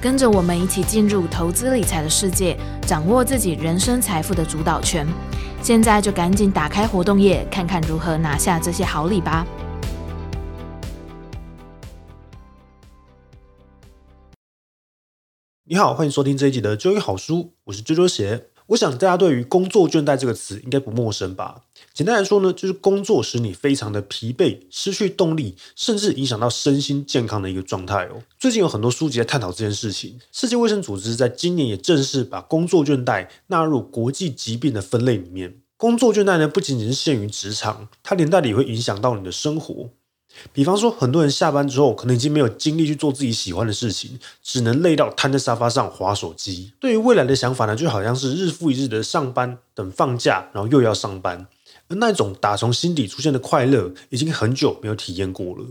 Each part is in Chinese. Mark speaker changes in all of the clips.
Speaker 1: 跟着我们一起进入投资理财的世界，掌握自己人生财富的主导权。现在就赶紧打开活动页，看看如何拿下这些好礼吧。
Speaker 2: 你好，欢迎收听这一集的《周一好书》，我是周周鞋。我想大家对于“工作倦怠”这个词应该不陌生吧？简单来说呢，就是工作使你非常的疲惫、失去动力，甚至影响到身心健康的一个状态哦。最近有很多书籍在探讨这件事情。世界卫生组织在今年也正式把工作倦怠纳入国际疾病的分类里面。工作倦怠呢，不仅仅是限于职场，它连带的也会影响到你的生活。比方说，很多人下班之后可能已经没有精力去做自己喜欢的事情，只能累到瘫在沙发上划手机。对于未来的想法呢，就好像是日复一日的上班，等放假，然后又要上班。而那种打从心底出现的快乐，已经很久没有体验过了。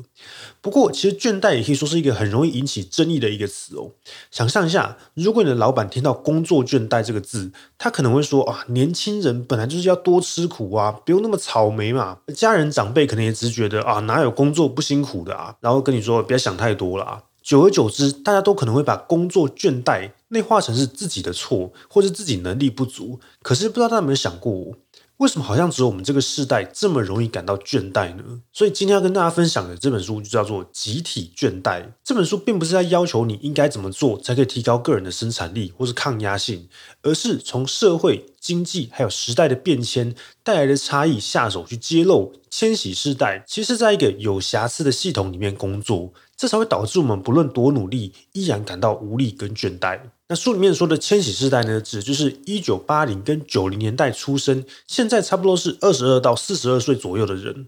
Speaker 2: 不过，其实倦怠也可以说是一个很容易引起争议的一个词哦。想象一下，如果你的老板听到“工作倦怠”这个字，他可能会说：“啊，年轻人本来就是要多吃苦啊，不用那么草莓嘛。”家人长辈可能也只觉得：“啊，哪有工作不辛苦的啊？”然后跟你说：“不要想太多了啊。”久而久之，大家都可能会把工作倦怠内化成是自己的错，或是自己能力不足。可是不知道大家有没有想过？为什么好像只有我们这个世代这么容易感到倦怠呢？所以今天要跟大家分享的这本书就叫做《集体倦怠》。这本书并不是在要求你应该怎么做才可以提高个人的生产力或是抗压性，而是从社会、经济还有时代的变迁带来的差异下手去揭露千禧世代其实在一个有瑕疵的系统里面工作，这才会导致我们不论多努力，依然感到无力跟倦怠。那书里面说的千禧世代呢，指就是一九八零跟九零年代出生，现在差不多是二十二到四十二岁左右的人。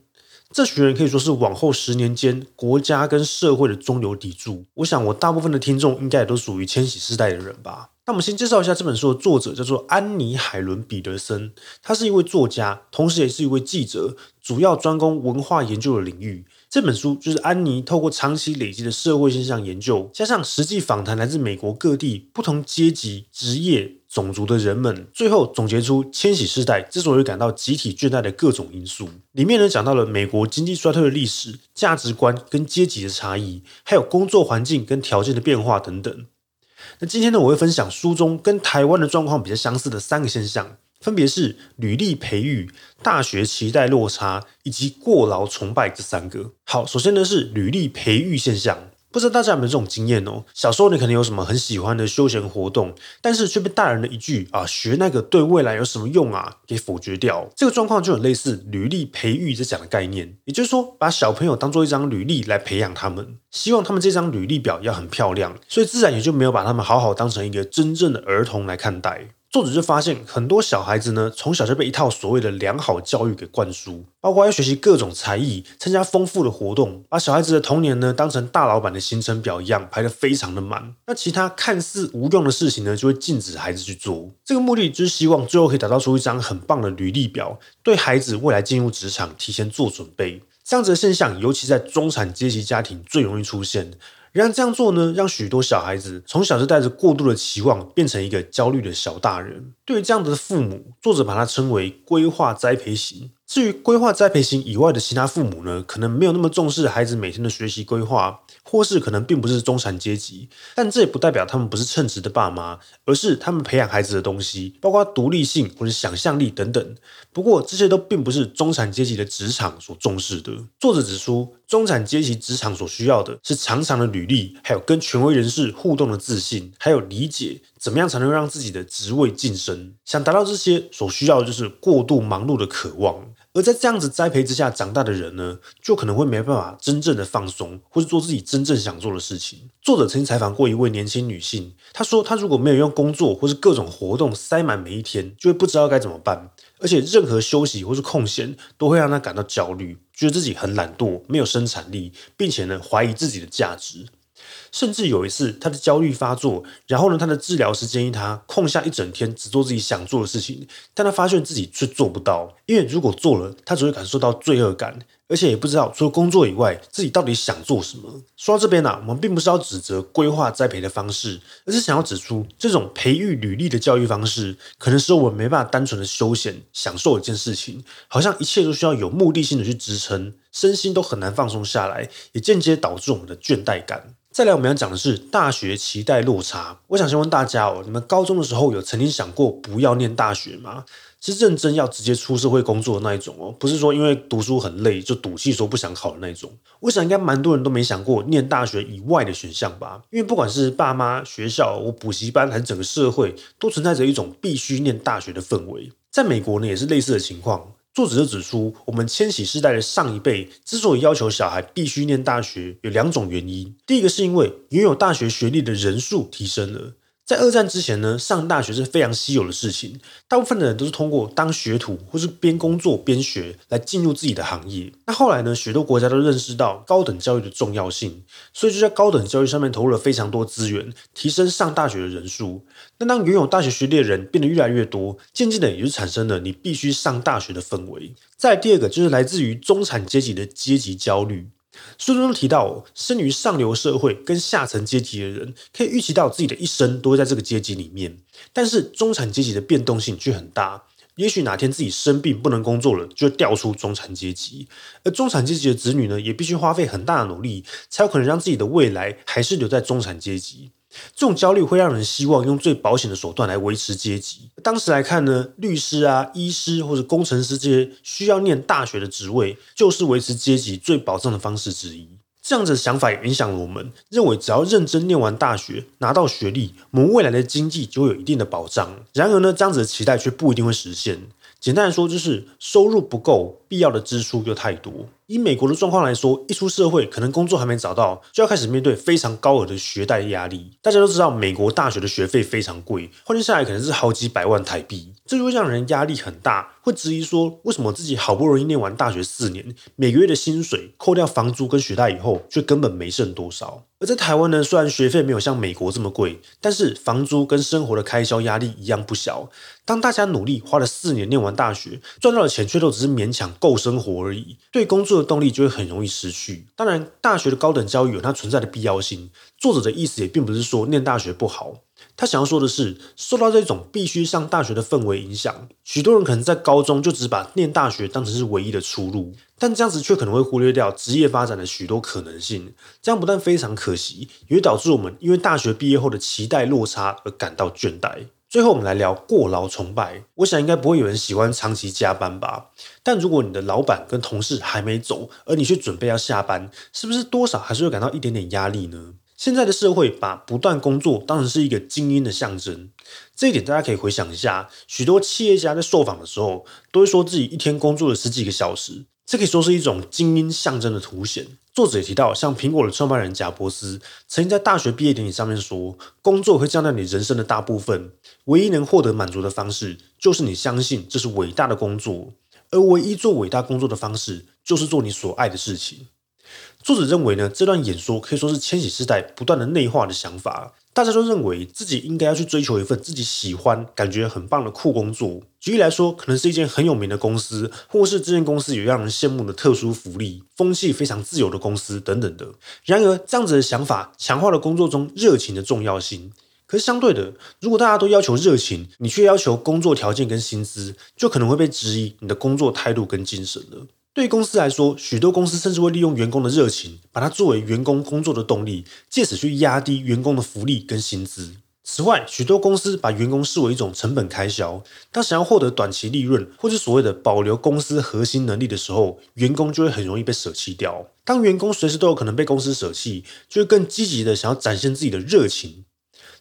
Speaker 2: 这群人可以说是往后十年间国家跟社会的中流砥柱。我想，我大部分的听众应该也都属于千禧世代的人吧。那我们先介绍一下这本书的作者，叫做安妮海伦彼得森，他是一位作家，同时也是一位记者，主要专攻文化研究的领域。这本书就是安妮透过长期累积的社会现象研究，加上实际访谈来自美国各地不同阶级、职业、种族的人们，最后总结出千禧世代之所以感到集体倦怠的各种因素。里面呢讲到了美国经济衰退的历史、价值观跟阶级的差异，还有工作环境跟条件的变化等等。那今天呢，我会分享书中跟台湾的状况比较相似的三个现象。分别是履历培育、大学期待落差以及过劳崇拜这三个。好，首先呢是履历培育现象，不知道大家有没有这种经验哦？小时候你可能有什么很喜欢的休闲活动，但是却被大人的一句啊学那个对未来有什么用啊给否决掉。这个状况就很类似履历培育这讲的概念，也就是说把小朋友当做一张履历来培养他们，希望他们这张履历表要很漂亮，所以自然也就没有把他们好好当成一个真正的儿童来看待。作者就发现，很多小孩子呢，从小就被一套所谓的良好教育给灌输，包括要学习各种才艺，参加丰富的活动，把小孩子的童年呢当成大老板的行程表一样排得非常的满。那其他看似无用的事情呢，就会禁止孩子去做。这个目的就是希望最后可以打造出一张很棒的履历表，对孩子未来进入职场提前做准备。这样子的现象，尤其在中产阶级家庭最容易出现。然而这样做呢，让许多小孩子从小就带着过度的期望，变成一个焦虑的小大人。对于这样的父母，作者把它称为规划栽培型。至于规划栽培型以外的其他父母呢，可能没有那么重视孩子每天的学习规划，或是可能并不是中产阶级，但这也不代表他们不是称职的爸妈，而是他们培养孩子的东西，包括独立性或者想象力等等。不过这些都并不是中产阶级的职场所重视的。作者指出，中产阶级职场所需要的是长长的履历，还有跟权威人士互动的自信，还有理解怎么样才能让自己的职位晋升。想达到这些，所需要的就是过度忙碌的渴望。而在这样子栽培之下长大的人呢，就可能会没办法真正的放松，或是做自己真正想做的事情。作者曾经采访过一位年轻女性，她说她如果没有用工作或是各种活动塞满每一天，就会不知道该怎么办，而且任何休息或是空闲都会让她感到焦虑，觉得自己很懒惰，没有生产力，并且呢怀疑自己的价值。甚至有一次，他的焦虑发作，然后呢，他的治疗师建议他空下一整天，只做自己想做的事情，但他发现自己却做不到，因为如果做了，他只会感受到罪恶感，而且也不知道除了工作以外，自己到底想做什么。说到这边呢、我们并不是要指责规划栽培的方式，而是想要指出，这种培育履历的教育方式，可能使我们没办法单纯的休闲享受一件事情，好像一切都需要有目的性的去支撑，身心都很难放松下来，也间接导致我们的倦怠感。再来，我们要讲的是大学期待落差。我想先问大家哦，你们高中的时候有曾经想过不要念大学吗？是认真要直接出社会工作的那一种哦，不是说因为读书很累就赌气说不想考的那一种。我想应该蛮多人都没想过念大学以外的选项吧，因为不管是爸妈、学校、我补习班还是整个社会，都存在着一种必须念大学的氛围。在美国呢，也是类似的情况。作者就指出，我们千禧世代的上一辈之所以要求小孩必须念大学，有两种原因。第一个是因为拥有大学学历的人数提升了。在二战之前呢，上大学是非常稀有的事情，大部分的人都是通过当学徒或是边工作边学来进入自己的行业。那后来呢，许多国家都认识到高等教育的重要性，所以就在高等教育上面投入了非常多资源，提升上大学的人数。那当拥有大学学历的人变得越来越多，渐渐的也就产生了你必须上大学的氛围。再第二个就是来自于中产阶级的阶级焦虑。书中提到，生于上流社会跟下层阶级的人，可以预期到自己的一生都会在这个阶级里面。但是中产阶级的变动性却很大，也许哪天自己生病不能工作了，就会调出中产阶级。而中产阶级的子女呢，也必须花费很大的努力，才有可能让自己的未来还是留在中产阶级。这种焦虑会让人希望用最保险的手段来维持阶级。当时来看呢，律师啊、医师或者工程师这些需要念大学的职位，就是维持阶级最保障的方式之一。这样子的想法也影响了我们，认为只要认真念完大学，拿到学历，我们未来的经济就有一定的保障。然而呢，这样子的期待却不一定会实现。简单来说，就是收入不够，必要的支出又太多。以美国的状况来说，一出社会，可能工作还没找到，就要开始面对非常高额的学贷压力。大家都知道，美国大学的学费非常贵，换算下来可能是好几百万台币，这就会让人压力很大，会质疑说，为什么自己好不容易念完大学四年，每个月的薪水扣掉房租跟学贷以后，却根本没剩多少。而在台湾呢，虽然学费没有像美国这么贵，但是房租跟生活的开销压力一样不小。当大家努力花了四年念完大学，赚到的钱却都只是勉强够生活而已，对工作的动力就会很容易失去。当然，大学的高等教育有它存在的必要性。作者的意思也并不是说念大学不好，他想要说的是，受到这种必须上大学的氛围影响，许多人可能在高中就只把念大学当成是唯一的出路，但这样子却可能会忽略掉职业发展的许多可能性。这样不但非常可惜，也会导致我们因为大学毕业后的期待落差而感到倦怠。最后，我们来聊过劳崇拜。我想，应该不会有人喜欢长期加班吧？但如果你的老板跟同事还没走，而你却准备要下班，是不是多少还是会感到一点点压力呢？现在的社会把不断工作当成是一个精英的象征，这一点大家可以回想一下，许多企业家在受访的时候，都会说自己一天工作了十几个小时。这可以说是一种精英象征的凸显。作者也提到，像苹果的创办人贾伯斯曾经在大学毕业典礼上面说：“工作会占据你人生的大部分，唯一能获得满足的方式，就是你相信这是伟大的工作，而唯一做伟大工作的方式，就是做你所爱的事情。”作者认为呢，这段演说可以说是千禧世代不断的内化的想法。大家都认为自己应该要去追求一份自己喜欢、感觉很棒的酷工作。举例来说，可能是一间很有名的公司，或是这间公司有让人羡慕的特殊福利、风气非常自由的公司等等的。然而，这样子的想法强化了工作中热情的重要性。可是相对的，如果大家都要求热情，你却要求工作条件跟薪资，就可能会被质疑你的工作态度跟精神了。对公司来说，许多公司甚至会利用员工的热情，把它作为员工工作的动力，借此去压低员工的福利跟薪资。此外，许多公司把员工视为一种成本开销，当想要获得短期利润，或是所谓的保留公司核心能力的时候，员工就会很容易被舍弃掉。当员工随时都有可能被公司舍弃，就会更积极的想要展现自己的热情。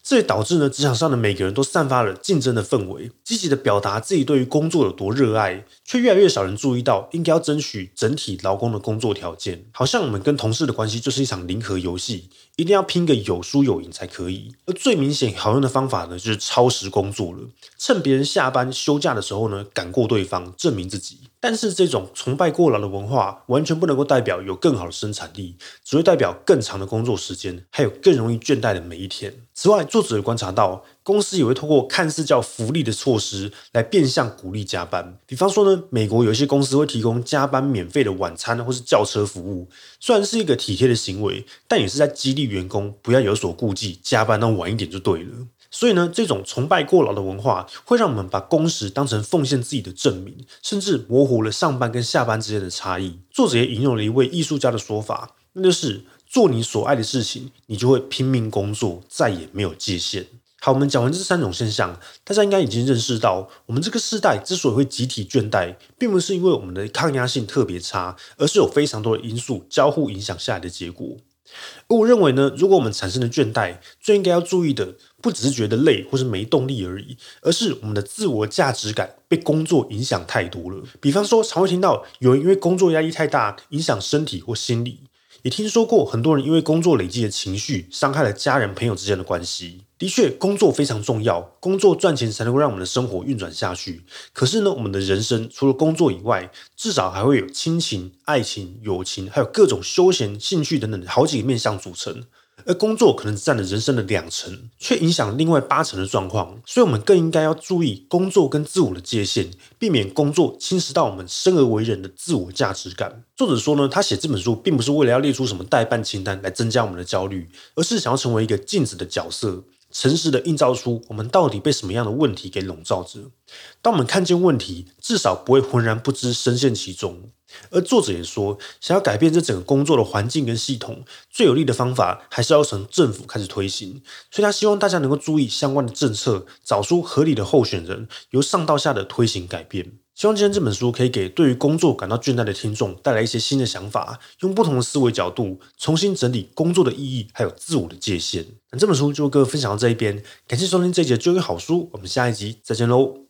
Speaker 2: 这也导致呢，职场上的每个人都散发了竞争的氛围，积极的表达自己对于工作有多热爱，却越来越少人注意到应该要争取整体劳工的工作条件。好像我们跟同事的关系就是一场零和游戏，一定要拼个有输有赢才可以。而最明显好用的方法呢，就是超时工作了，趁别人下班休假的时候呢，赶过对方，证明自己。但是这种崇拜过劳的文化，完全不能够代表有更好的生产力，只会代表更长的工作时间，还有更容易倦怠的每一天。此外，作者也观察到，公司也会通过看似叫福利的措施，来变相鼓励加班。比方说呢，美国有一些公司会提供加班免费的晚餐或是轿车服务，虽然是一个体贴的行为，但也是在激励员工不要有所顾忌，加班到晚一点就对了。所以呢，这种崇拜过劳的文化会让我们把工时当成奉献自己的证明，甚至模糊了上班跟下班之间的差异。作者也引用了一位艺术家的说法，那就是做你所爱的事情，你就会拼命工作，再也没有界限。好，我们讲完这三种现象，大家应该已经认识到，我们这个世代之所以会集体倦怠，并不是因为我们的抗压性特别差，而是有非常多的因素交互影响下来的结果。我认为呢，如果我们产生了倦怠，最应该要注意的，不只是觉得累或是没动力而已，而是我们的自我价值感被工作影响太多了。比方说，常会听到有人因为工作压力太大，影响身体或心理。也听说过很多人因为工作累积的情绪，伤害了家人朋友之间的关系。的确，工作非常重要，工作赚钱才能够让我们的生活运转下去。可是呢，我们的人生除了工作以外，至少还会有亲情、爱情、友情，还有各种休闲、兴趣等等好几个面向组成。而工作可能占了人生的两成，却影响另外八成的状况。所以，我们更应该要注意工作跟自我的界限，避免工作侵蚀到我们生而为人的自我价值感。作者说呢，他写这本书并不是为了要列出什么待办清单来增加我们的焦虑，而是想要成为一个镜子的角色。诚实的映照出我们到底被什么样的问题给笼罩着。当我们看见问题，至少不会浑然不知，深陷其中。而作者也说，想要改变这整个工作的环境跟系统，最有力的方法还是要从政府开始推行。所以他希望大家能够注意相关的政策，找出合理的候选人，由上到下的推行改变。希望今天这本书可以给对于工作感到倦怠的听众带来一些新的想法，用不同的思维角度重新整理工作的意义，还有自我的界限。那这本书就各位分享到这一边，感谢收听这一集的就业好书，我们下一集再见喽。